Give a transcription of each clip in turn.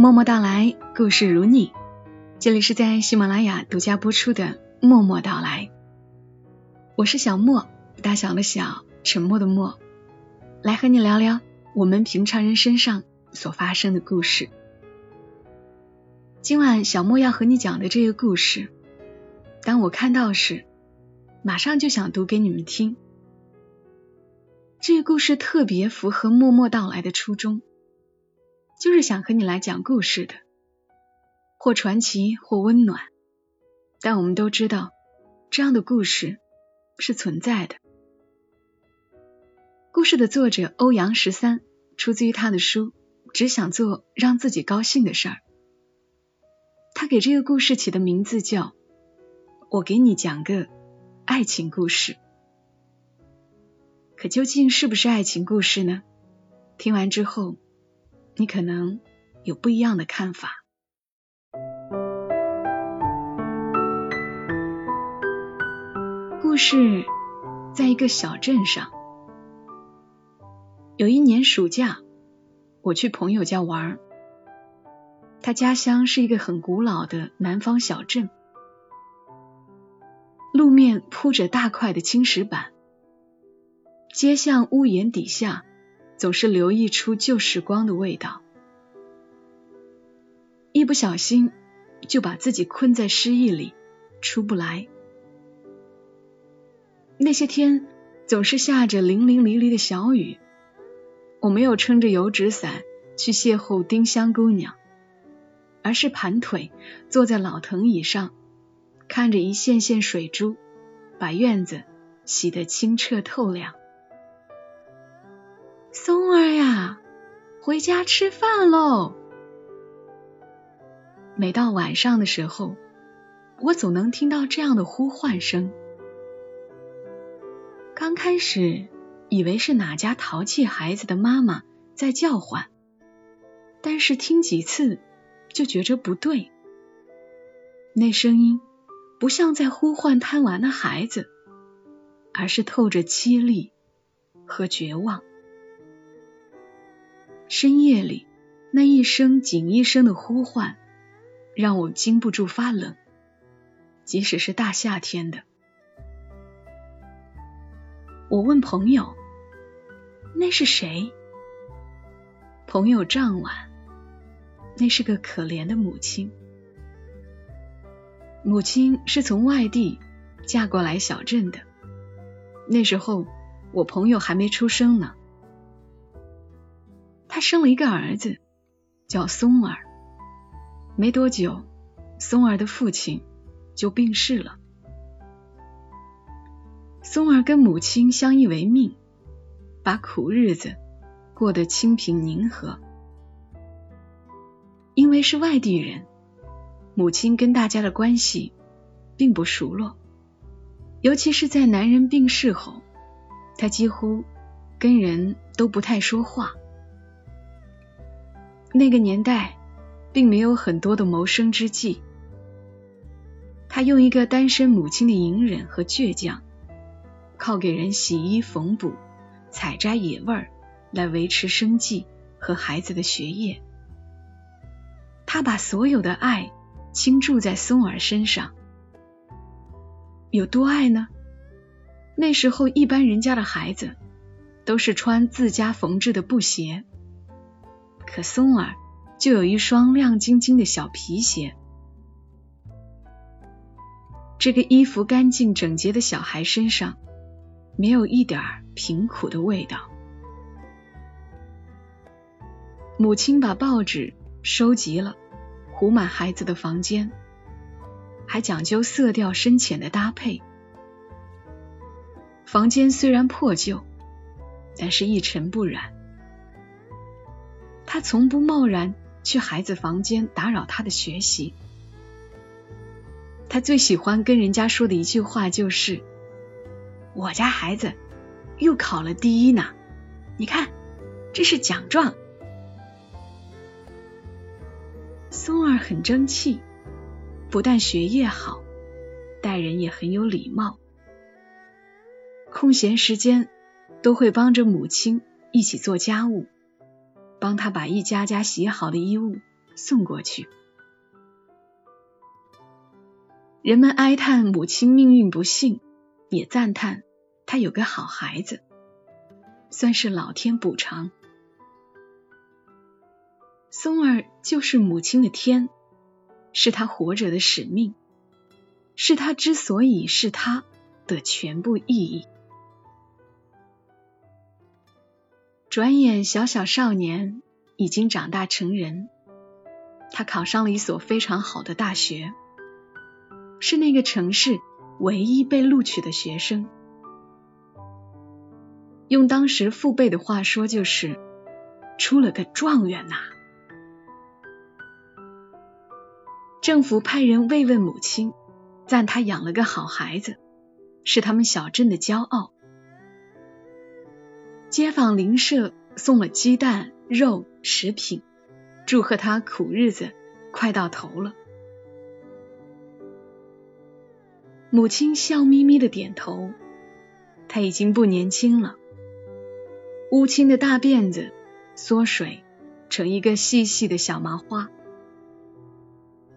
默默到来，故事如你。这里是在喜马拉雅独家播出的《默默到来》，我是小莫，大小的小，沉默的默，来和你聊聊我们平常人身上所发生的故事。今晚小莫要和你讲的这个故事，当我看到时，马上就想读给你们听。这个故事特别符合默默到来的初衷。就是想和你来讲故事的，或传奇，或温暖。但我们都知道，这样的故事是存在的。故事的作者欧阳十三，出自于他的书《只想做让自己高兴的事儿》。他给这个故事起的名字叫“我给你讲个爱情故事”。可究竟是不是爱情故事呢？听完之后。你可能有不一样的看法。故事在一个小镇上。有一年暑假，我去朋友家玩。他家乡是一个很古老的南方小镇，路面铺着大块的青石板，街巷屋檐底下。总是留意出旧时光的味道，一不小心就把自己困在失意里，出不来。那些天总是下着淋淋漓漓的小雨，我没有撑着油纸伞去邂逅丁香姑娘，而是盘腿坐在老藤椅上，看着一线线水珠把院子洗得清澈透亮。松儿呀，回家吃饭喽！每到晚上的时候，我总能听到这样的呼唤声。刚开始以为是哪家淘气孩子的妈妈在叫唤，但是听几次就觉着不对。那声音不像在呼唤贪玩的孩子，而是透着凄厉和绝望。深夜里，那一声紧一声的呼唤，让我禁不住发冷，即使是大夏天的。我问朋友：“那是谁？”朋友丈晚：“那是个可怜的母亲。母亲是从外地嫁过来小镇的，那时候我朋友还没出生呢。”他生了一个儿子，叫松儿。没多久，松儿的父亲就病逝了。松儿跟母亲相依为命，把苦日子过得清贫宁和。因为是外地人，母亲跟大家的关系并不熟络，尤其是在男人病逝后，她几乎跟人都不太说话。那个年代，并没有很多的谋生之计。他用一个单身母亲的隐忍和倔强，靠给人洗衣缝补、采摘野味儿来维持生计和孩子的学业。他把所有的爱倾注在松儿身上，有多爱呢？那时候，一般人家的孩子都是穿自家缝制的布鞋。可松儿就有一双亮晶晶的小皮鞋。这个衣服干净整洁的小孩身上没有一点贫苦的味道。母亲把报纸收集了，糊满孩子的房间，还讲究色调深浅的搭配。房间虽然破旧，但是一尘不染。他从不贸然去孩子房间打扰他的学习。他最喜欢跟人家说的一句话就是：“我家孩子又考了第一呢，你看，这是奖状。”松儿很争气，不但学业好，待人也很有礼貌。空闲时间都会帮着母亲一起做家务。帮他把一家家洗好的衣物送过去。人们哀叹母亲命运不幸，也赞叹她有个好孩子，算是老天补偿。松儿就是母亲的天，是她活着的使命，是她之所以是她的全部意义。转眼，小小少年已经长大成人，他考上了一所非常好的大学，是那个城市唯一被录取的学生。用当时父辈的话说，就是出了个状元呐。政府派人慰问母亲，赞他养了个好孩子，是他们小镇的骄傲。街坊邻舍送了鸡蛋、肉、食品，祝贺他苦日子快到头了。母亲笑眯眯的点头，她已经不年轻了，乌青的大辫子缩水成一个细细的小麻花。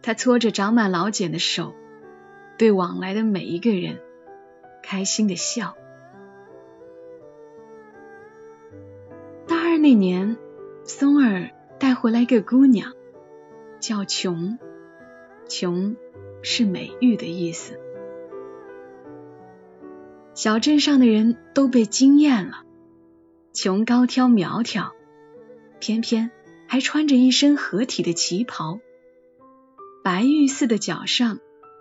她搓着长满老茧的手，对往来的每一个人开心的笑。那年，松儿带回来个姑娘，叫琼。琼是美玉的意思。小镇上的人都被惊艳了。琼高挑苗条，偏偏还穿着一身合体的旗袍，白玉似的脚上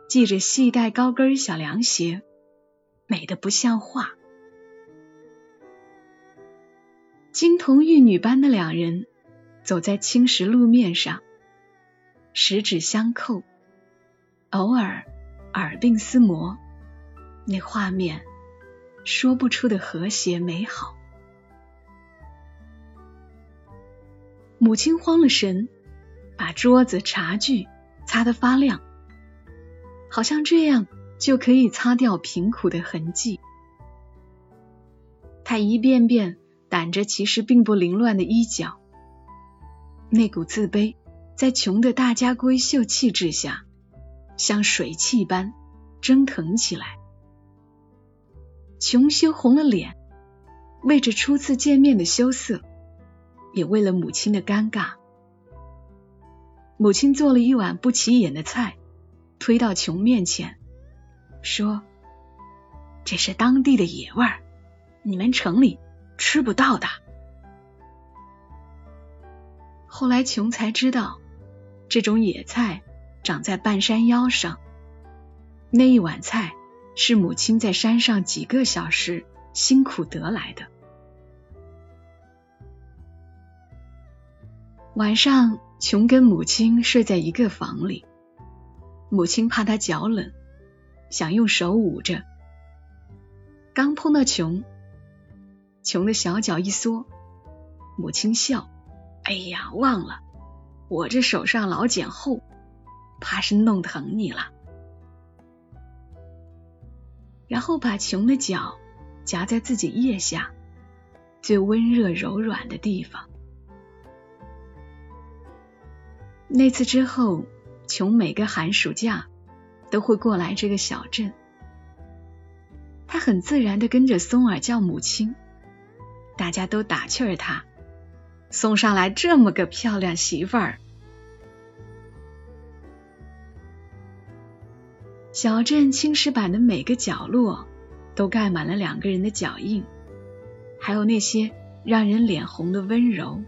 系着细带高跟小凉鞋，美得不像话。金童玉女般的两人走在青石路面上，十指相扣，偶尔耳鬓厮磨，那画面说不出的和谐美好。母亲慌了神，把桌子茶具擦得发亮，好像这样就可以擦掉贫苦的痕迹。她一遍遍。掸着其实并不凌乱的衣角，那股自卑在穷的大家闺秀气质下，像水汽般蒸腾起来。穷羞红了脸，为着初次见面的羞涩，也为了母亲的尴尬。母亲做了一碗不起眼的菜，推到琼面前，说：“这是当地的野味儿，你们城里。”吃不到的。后来琼才知道，这种野菜长在半山腰上。那一碗菜是母亲在山上几个小时辛苦得来的。晚上，琼跟母亲睡在一个房里。母亲怕他脚冷，想用手捂着。刚碰到琼。穷的小脚一缩，母亲笑：“哎呀，忘了，我这手上老茧厚，怕是弄疼你了。”然后把穷的脚夹在自己腋下最温热柔软的地方。那次之后，穷每个寒暑假都会过来这个小镇，他很自然的跟着松儿叫母亲。大家都打趣儿他，送上来这么个漂亮媳妇儿。小镇青石板的每个角落都盖满了两个人的脚印，还有那些让人脸红的温柔。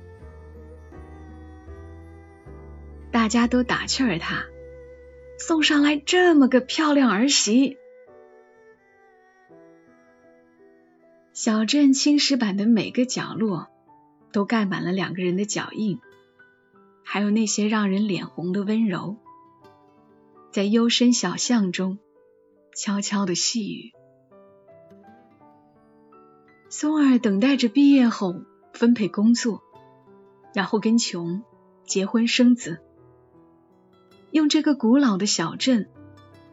大家都打趣儿他，送上来这么个漂亮儿媳。小镇青石板的每个角落都盖满了两个人的脚印，还有那些让人脸红的温柔，在幽深小巷中悄悄的细语。松儿等待着毕业后分配工作，然后跟琼结婚生子，用这个古老的小镇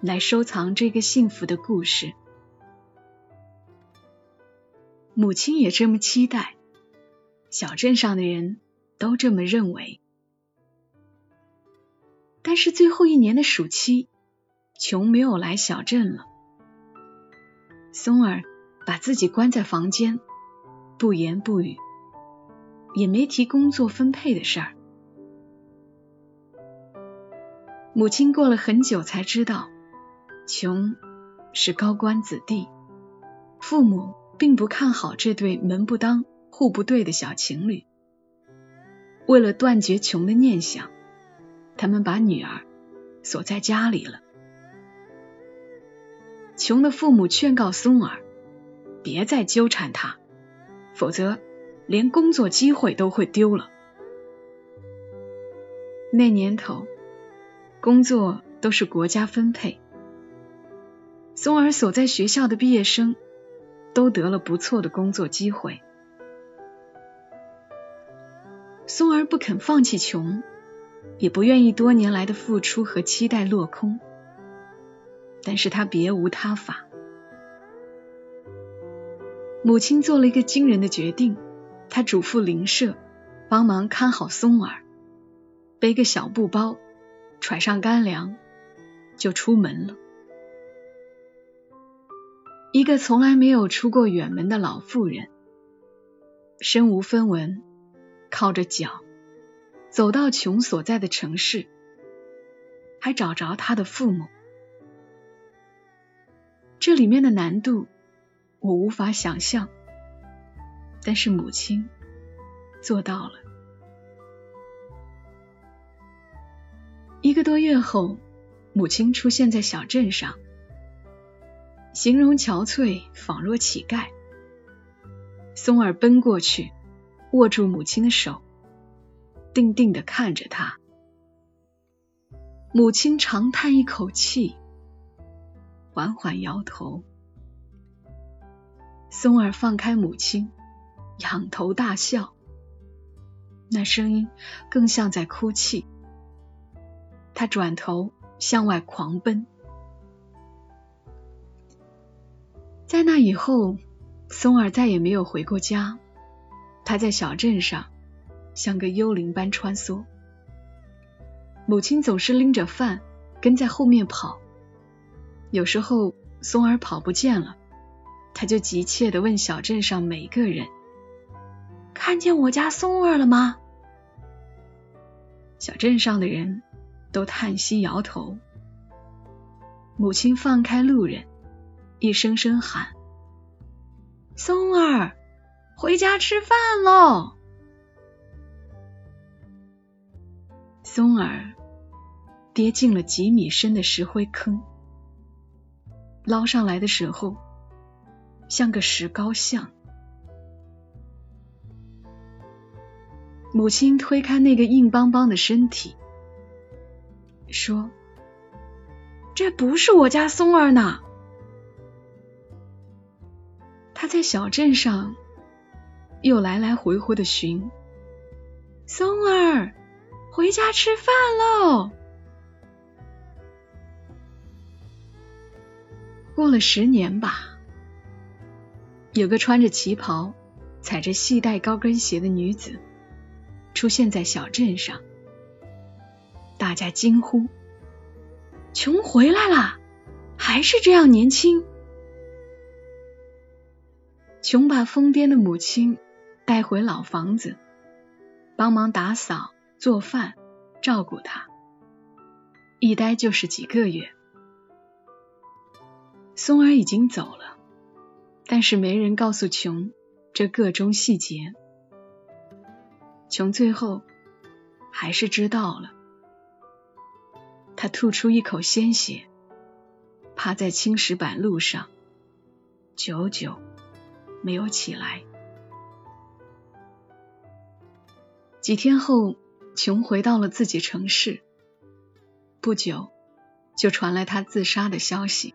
来收藏这个幸福的故事。母亲也这么期待，小镇上的人都这么认为。但是最后一年的暑期，琼没有来小镇了。松儿把自己关在房间，不言不语，也没提工作分配的事儿。母亲过了很久才知道，琼是高官子弟，父母并不看好这对门不当户不对的小情侣。为了断绝琼的念想，他们把女儿锁在家里了。琼的父母劝告松儿，别再纠缠他，否则连工作机会都会丢了。那年头，工作都是国家分配，松儿所在学校的毕业生都得了不错的工作机会。松儿不肯放弃琼，也不愿意多年来的付出和期待落空。但是他别无他法。母亲做了一个惊人的决定，她嘱咐邻舍帮忙看好松儿，背个小布包，揣上干粮，就出门了。一个从来没有出过远门的老妇人，身无分文，靠着脚走到穷所在的城市，还找着他的父母。这里面的难度，我无法想象，但是母亲做到了。一个多月后，母亲出现在小镇上，形容憔悴，仿若乞丐。松儿奔过去，握住母亲的手，定定的看着她。母亲长叹一口气。缓缓摇头，松儿放开母亲，仰头大笑，那声音更像在哭泣。他转头向外狂奔。在那以后，松儿再也没有回过家。他在小镇上像个幽灵般穿梭，母亲总是拎着饭跟在后面跑。有时候松儿跑不见了，他就急切的问小镇上每个人：“看见我家松儿了吗？”小镇上的人都叹息摇头。母亲放开路人，一声声喊：“松儿，回家吃饭喽！”松儿跌进了几米深的石灰坑。捞上来的时候，像个石膏像。母亲推开那个硬邦邦的身体，说：“这不是我家松儿呢。他在小镇上又来来回回的寻松儿，回家吃饭喽。”过了十年吧，有个穿着旗袍、踩着细带高跟鞋的女子出现在小镇上，大家惊呼：“琼回来了，还是这样年轻。”琼把疯癫的母亲带回老房子，帮忙打扫、做饭、照顾她，一待就是几个月。松儿已经走了，但是没人告诉琼这个中细节。琼最后还是知道了。他吐出一口鲜血，趴在青石板路上，久久没有起来。几天后，琼回到了自己城市，不久就传来他自杀的消息。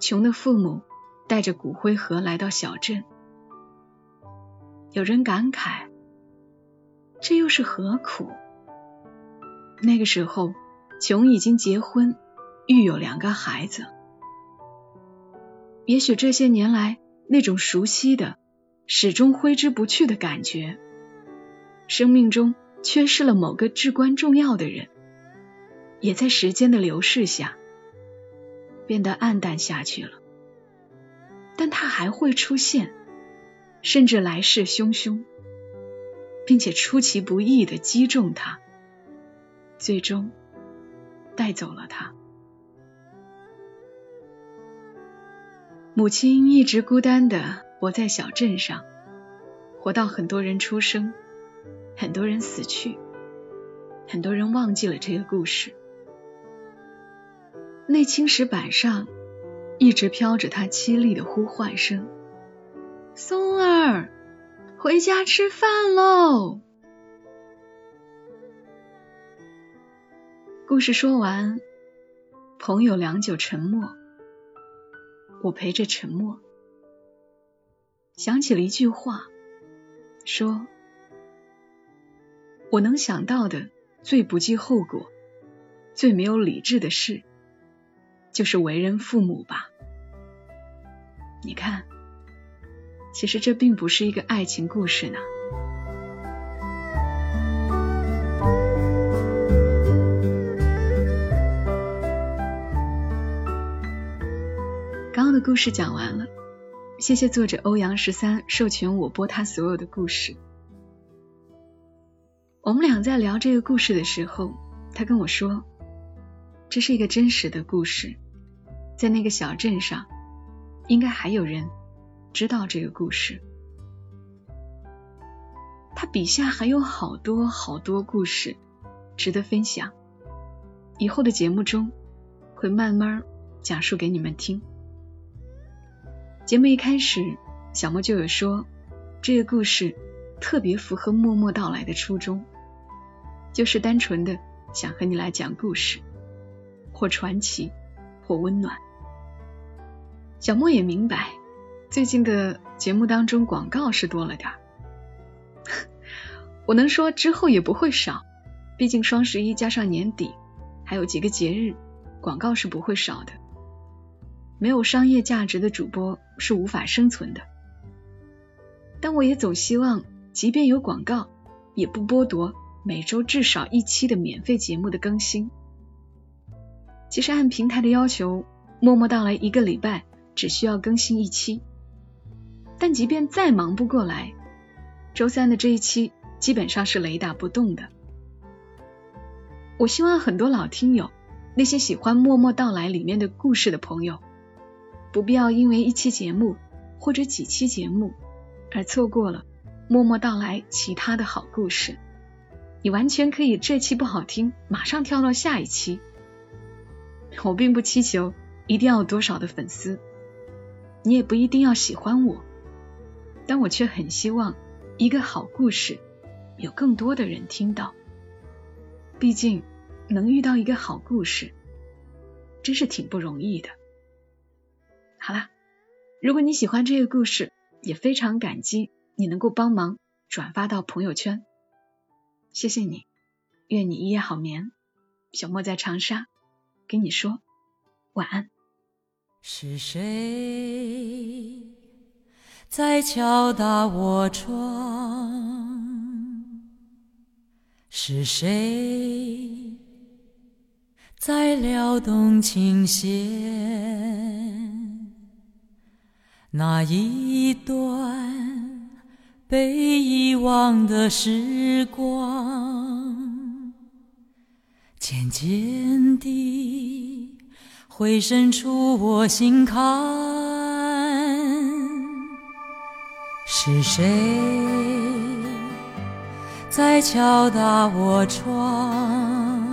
琼的父母带着骨灰盒来到小镇，有人感慨：“这又是何苦？”那个时候，琼已经结婚，育有两个孩子。也许这些年来，那种熟悉的、始终挥之不去的感觉，生命中缺失了某个至关重要的人，也在时间的流逝下变得暗淡下去了。但他还会出现，甚至来势汹汹，并且出其不意的击中他，最终带走了他。母亲一直孤单的活在小镇上，活到很多人出生，很多人死去，很多人忘记了这个故事。那青石板上一直飘着他凄厉的呼唤声：“松儿，回家吃饭喽！”故事说完，朋友良久沉默。我陪着沉默，想起了一句话，说：“我能想到的最不计后果、最没有理智的事，就是为人父母吧。”你看，其实这并不是一个爱情故事呢。的故事讲完了，谢谢作者欧阳十三授权我播他所有的故事。我们俩在聊这个故事的时候，他跟我说，这是一个真实的故事，在那个小镇上，应该还有人知道这个故事。他笔下还有好多好多故事值得分享，以后的节目中会慢慢讲述给你们听。节目一开始，小莫就有说，这个故事特别符合默默到来的初衷，就是单纯的想和你来讲故事，或传奇，或温暖。小莫也明白，最近的节目当中广告是多了点儿，我能说之后也不会少，毕竟双十一加上年底，还有几个节日，广告是不会少的。没有商业价值的主播是无法生存的，但我也总希望，即便有广告，也不剥夺每周至少一期的免费节目的更新。其实按平台的要求，默默到来一个礼拜只需要更新一期，但即便再忙不过来，周三的这一期基本上是雷打不动的。我希望很多老听友，那些喜欢默默到来里面的故事的朋友。不必要因为一期节目或者几期节目而错过了默默到来其他的好故事。你完全可以这期不好听，马上跳到下一期。我并不祈求一定要有多少的粉丝，你也不一定要喜欢我，但我却很希望一个好故事有更多的人听到。毕竟能遇到一个好故事，真是挺不容易的。好啦，如果你喜欢这个故事，也非常感激你能够帮忙转发到朋友圈，谢谢你，愿你一夜好眠。小莫在长沙跟你说晚安。是谁在敲打我窗？是谁在撩动琴弦？那一段被遗忘的时光，渐渐地回渗出我心坎。是谁在敲打我窗？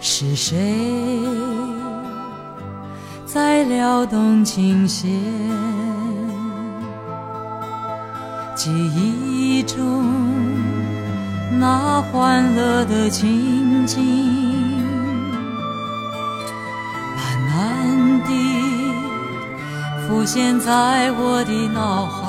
是谁？在撩动琴弦，记忆中那欢乐的情景，慢慢地浮现在我的脑海。